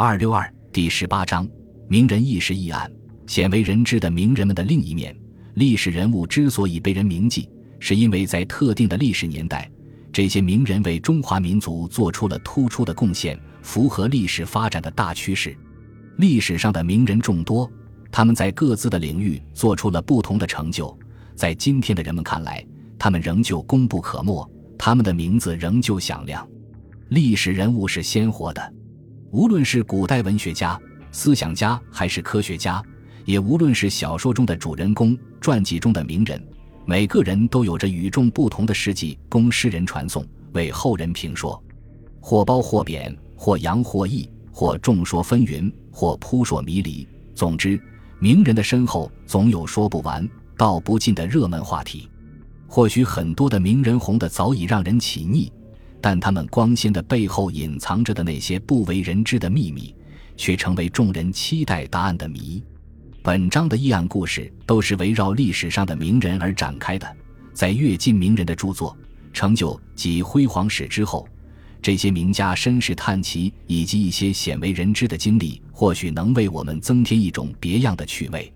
二六二第十八章名人轶事议案。鲜为人知的名人们的另一面。历史人物之所以被人铭记，是因为在特定的历史年代，这些名人为中华民族做出了突出的贡献，符合历史发展的大趋势。历史上的名人众多，他们在各自的领域做出了不同的成就。在今天的人们看来，他们仍旧功不可没，他们的名字仍旧响亮。历史人物是鲜活的。无论是古代文学家、思想家，还是科学家，也无论是小说中的主人公、传记中的名人，每个人都有着与众不同的事迹供诗人传颂，为后人评说。或褒或贬，或扬或抑，或众说纷纭，或扑朔迷离。总之，名人的身后总有说不完、道不尽的热门话题。或许很多的名人红的早已让人起腻。但他们光鲜的背后隐藏着的那些不为人知的秘密，却成为众人期待答案的谜。本章的议案故事都是围绕历史上的名人而展开的。在阅尽名人的著作、成就及辉煌史之后，这些名家身世探奇以及一些鲜为人知的经历，或许能为我们增添一种别样的趣味。